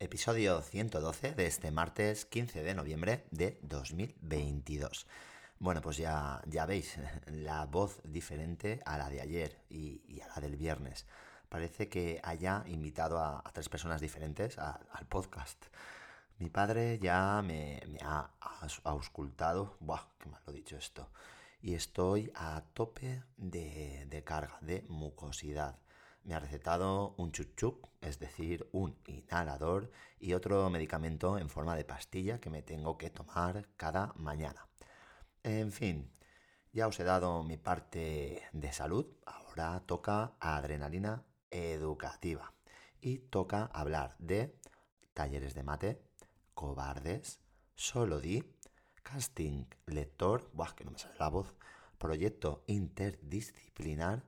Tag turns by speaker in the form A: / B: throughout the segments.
A: episodio 112 de este martes 15 de noviembre de 2022. Bueno, pues ya, ya veis, la voz diferente a la de ayer y, a la del viernes. Parece que haya invitado a, tres personas diferentes al podcast. Mi padre ya me, ha auscultado, ¡buah, qué mal lo dicho esto! Y estoy a tope de, de carga, de mucosidad me ha recetado un chuchuc, es decir, un inhalador y otro medicamento en forma de pastilla que me tengo que tomar cada mañana. En fin, ya os he dado mi parte de salud, ahora toca adrenalina educativa y toca hablar de talleres de mate, cobardes, solo di, casting lector, buah, que no me sale la voz, proyecto interdisciplinar,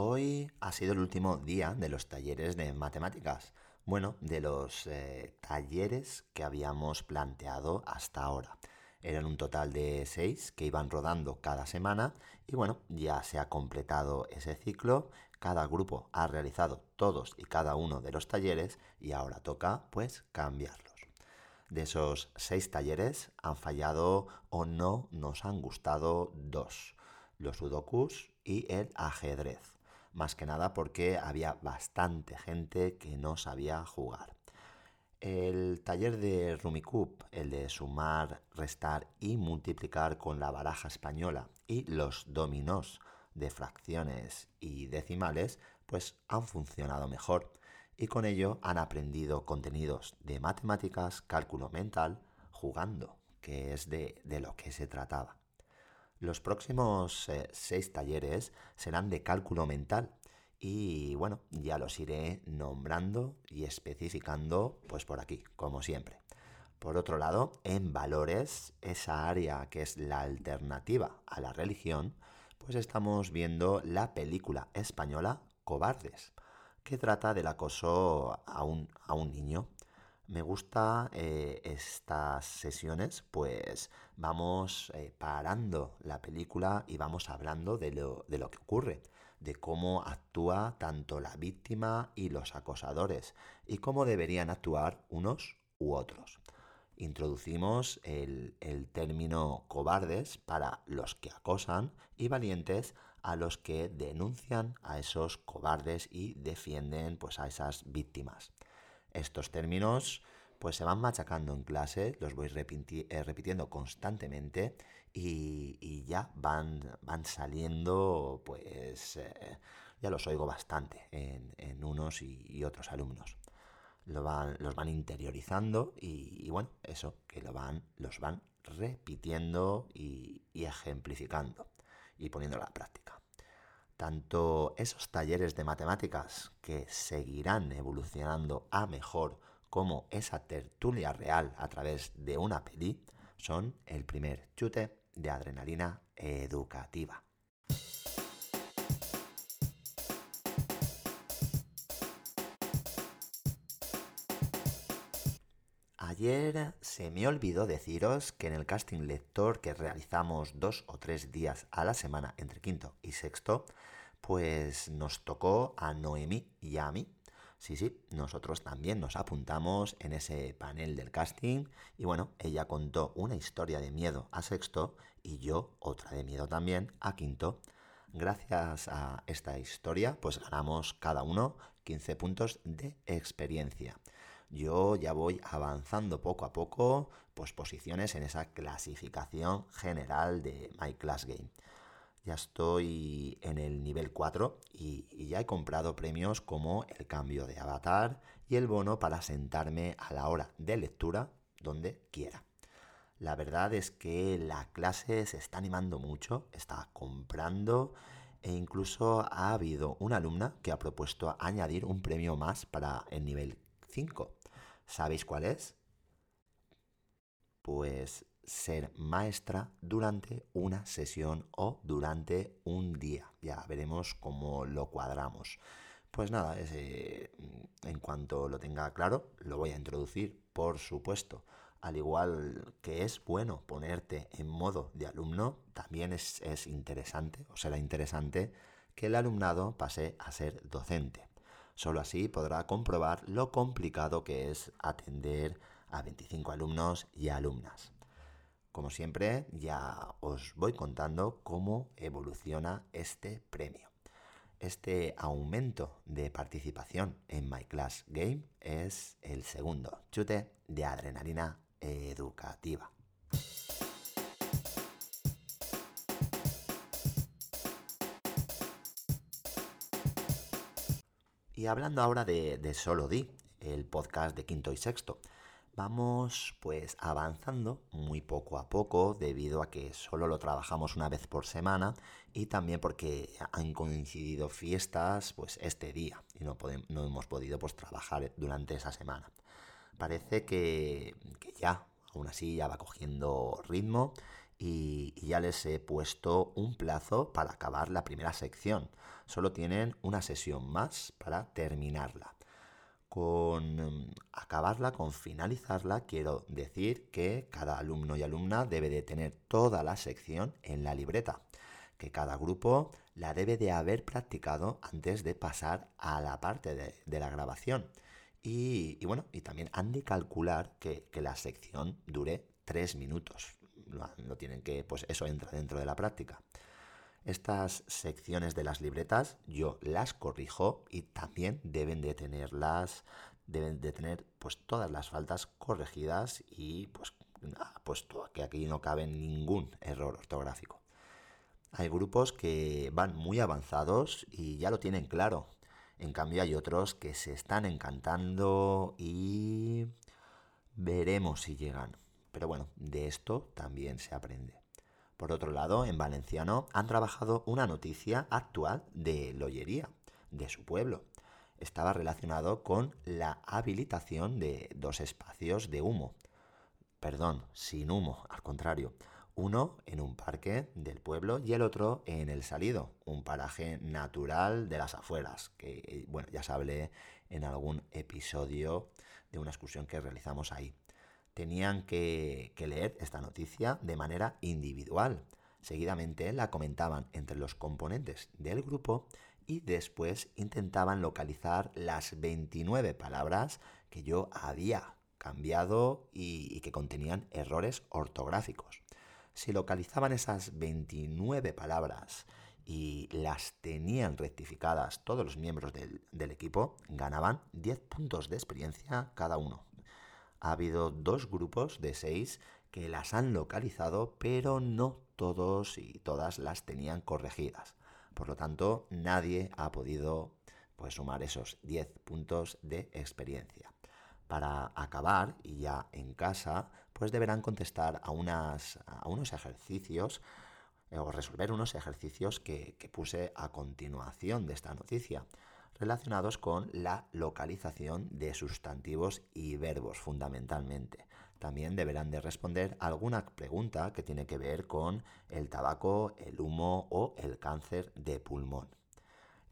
A: Hoy ha sido el último día de los talleres de matemáticas. Bueno, de los eh, talleres que habíamos planteado hasta ahora. Eran un total de seis que iban rodando cada semana y bueno, ya se ha completado ese ciclo. Cada grupo ha realizado todos y cada uno de los talleres y ahora toca pues cambiarlos. De esos seis talleres han fallado o no nos han gustado dos, los sudokus y el ajedrez más que nada porque había bastante gente que no sabía jugar. El taller de Rumicup, el de sumar, restar y multiplicar con la baraja española y los dominós de fracciones y decimales, pues han funcionado mejor y con ello han aprendido contenidos de matemáticas, cálculo mental, jugando, que es de, de lo que se trataba. Los próximos eh, seis talleres serán de cálculo mental y bueno, ya los iré nombrando y especificando pues por aquí, como siempre. Por otro lado, en valores, esa área que es la alternativa a la religión, pues estamos viendo la película española Cobardes, que trata del acoso a un, a un niño me gusta eh, estas sesiones, pues vamos eh, parando la película y vamos hablando de lo, de lo que ocurre, de cómo actúa tanto la víctima y los acosadores y cómo deberían actuar unos u otros. Introducimos el, el, término cobardes para los que acosan y valientes a los que denuncian a esos cobardes y defienden pues, a esas víctimas. Estos términos pues se van machacando en clase, los voy eh, repitiendo constantemente y, ya van, saliendo, pues eh, ya los oigo bastante en, unos y, otros alumnos. Lo van, los van interiorizando y, bueno, eso, que lo van, los van repitiendo y, y ejemplificando y poniendo a la práctica tanto esos talleres de matemáticas que seguirán evolucionando a mejor como esa tertulia real a través de una peli son el primer chute de adrenalina educativa. Ayer se me olvidó deciros que en el casting lector que realizamos dos o tres días a la semana entre quinto y sexto, pues nos tocó a Noemí y a mí. Sí, sí, nosotros también nos apuntamos en ese panel del casting y bueno, ella contó una historia de miedo a sexto y yo otra de miedo también a quinto. Gracias a esta historia, pues ganamos cada uno 15 puntos de experiencia yo ya voy avanzando poco a poco, pues posiciones en esa clasificación general de My Class Game. Ya estoy en el nivel 4 y, ya he comprado premios como el cambio de avatar y el bono para sentarme a la hora de lectura donde quiera. La verdad es que la clase se está animando mucho, está comprando e incluso ha habido una alumna que ha propuesto añadir un premio más para el nivel 5. ¿Sabéis cuál es? Pues ser maestra durante una sesión o durante un día. Ya veremos cómo lo cuadramos. Pues nada, eh, en cuanto lo tenga claro, lo voy a introducir, por supuesto. Al igual que es bueno ponerte en modo de alumno, también es, es interesante, o será interesante, que el alumnado pase a ser docente. Solo así podrá comprobar lo complicado que es atender a 25 alumnos y alumnas. Como siempre, ya os voy contando cómo evoluciona este premio. Este aumento de participación en My Class Game es el segundo chute de adrenalina educativa. Y hablando ahora de, de Solo Di, el podcast de quinto y sexto, vamos pues avanzando muy poco a poco debido a que solo lo trabajamos una vez por semana y también porque han coincidido fiestas pues este día y no, no hemos podido pues trabajar durante esa semana. Parece que, ya, aún así ya va cogiendo ritmo y, y ya les he puesto un plazo para acabar la primera sección. Solo tienen una sesión más para terminarla con em, acabarla, con finalizarla, quiero decir que cada alumno y alumna debe de tener toda la sección en la libreta, que cada grupo la debe de haber practicado antes de pasar a la parte de, la grabación. Y, bueno, y también han de calcular que, la sección dure tres minutos. no tienen que, pues eso entra dentro de la práctica. Estas secciones de las libretas yo las corrijo y también deben de tenerlas, deben de tener pues todas las faltas corregidas y pues puesto que aquí no cabe ningún error ortográfico. Hay grupos que van muy avanzados y ya lo tienen claro. En cambio hay otros que se están encantando y veremos si llegan. Pero bueno, de esto también se aprende. Por otro lado, en valenciano han trabajado una noticia actual de Loyería, de su pueblo. Estaba relacionado con la habilitación de dos espacios de humo. Perdón, sin humo, al contrario. Uno en un parque del pueblo y el otro en el Salido, un paraje natural de las afueras, que bueno, ya se hablé en algún episodio de una excursión que realizamos ahí tenían que, leer esta noticia de manera individual. Seguidamente la comentaban entre los componentes del grupo y después intentaban localizar las 29 palabras que yo había cambiado y, que contenían errores ortográficos. Si localizaban esas 29 palabras y las tenían rectificadas todos los miembros del equipo, ganaban 10 puntos de experiencia cada uno ha habido dos grupos de seis que las han localizado, pero no todos y todas las tenían corregidas. Por lo tanto, nadie ha podido pues, sumar esos 10 puntos de experiencia. Para acabar, y ya en casa, pues deberán contestar a, unas, a unos ejercicios eh, o resolver unos ejercicios que, que puse a continuación de esta noticia relacionados con la localización de sustantivos y verbos fundamentalmente. También deberán de responder alguna pregunta que tiene que ver con el tabaco, el humo o el cáncer de pulmón.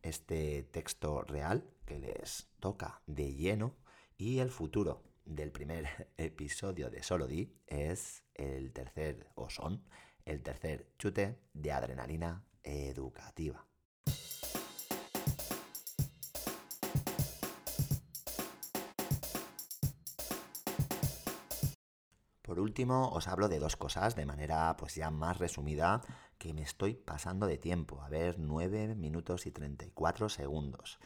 A: Este texto real que les toca de lleno y el futuro del primer episodio de Solo Di es el tercer, o son, el tercer chute de adrenalina educativa. Por último, os hablo de dos cosas de manera pues ya más resumida que me estoy pasando de tiempo. A ver, 9 minutos y 34 segundos.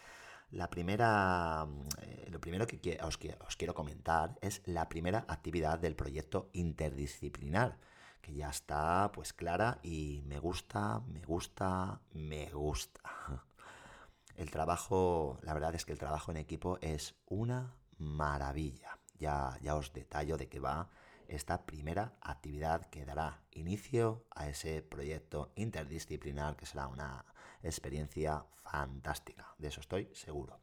A: La primera, eh, lo primero que os, os quiero comentar es la primera actividad del proyecto interdisciplinar, que ya está pues clara y me gusta, me gusta, me gusta. El trabajo, la verdad es que el trabajo en equipo es una maravilla. Ya, ya os detallo de qué va esta primera actividad que dará inicio a ese proyecto interdisciplinar que será una experiencia fantástica, de eso estoy seguro.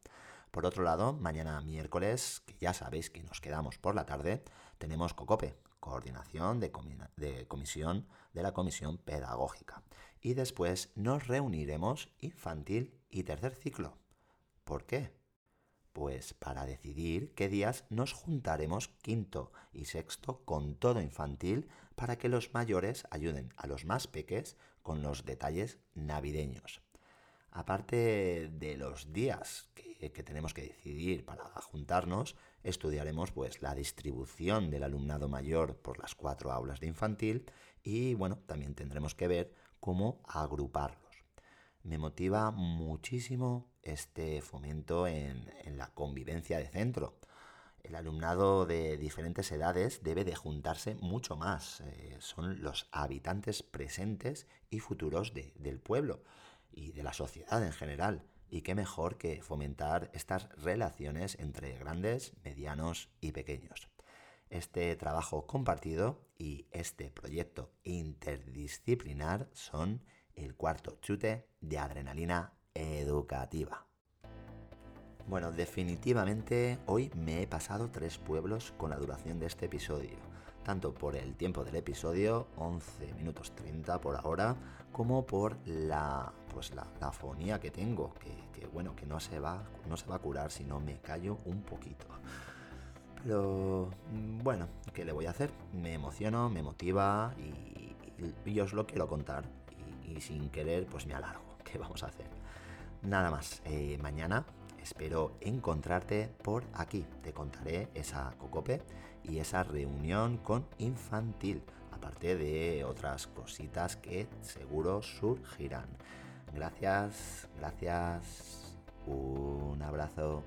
A: Por otro lado, mañana miércoles, que ya sabéis que nos quedamos por la tarde, tenemos COCOPE, coordinación de, comisión de la Comisión Pedagógica. Y después nos reuniremos infantil y tercer ciclo. ¿Por qué? Pues para decidir qué días nos juntaremos quinto y sexto con todo infantil para que los mayores ayuden a los más peques con los detalles navideños. Aparte de los días que, tenemos que decidir para juntarnos, estudiaremos pues la distribución del alumnado mayor por las cuatro aulas de infantil y bueno, también tendremos que ver cómo agruparlos. Me motiva muchísimo este fomento en, la convivencia de centro. El alumnado de diferentes edades debe de juntarse mucho más. Eh, son los habitantes presentes y futuros del pueblo y de la sociedad en general. Y qué mejor que fomentar estas relaciones entre grandes, medianos y pequeños. Este trabajo compartido y este proyecto interdisciplinar son el cuarto chute de adrenalina educativa. Bueno, definitivamente hoy me he pasado tres pueblos con la duración de este episodio tanto por el tiempo del episodio, 11 minutos 30 por ahora, como por la, pues la, afonía que tengo, que, bueno, que no se, va, no se va a curar si no me callo un poquito. Pero bueno, ¿qué le voy a hacer? Me emociono, me motiva y, os lo quiero contar. Y, sin querer, pues me alargo. ¿Qué vamos a hacer? Nada más, eh, mañana espero encontrarte por aquí. Te contaré esa cocope y esa reunión con infantil, aparte de otras cositas que seguro surgirán. Gracias, gracias, un abrazo.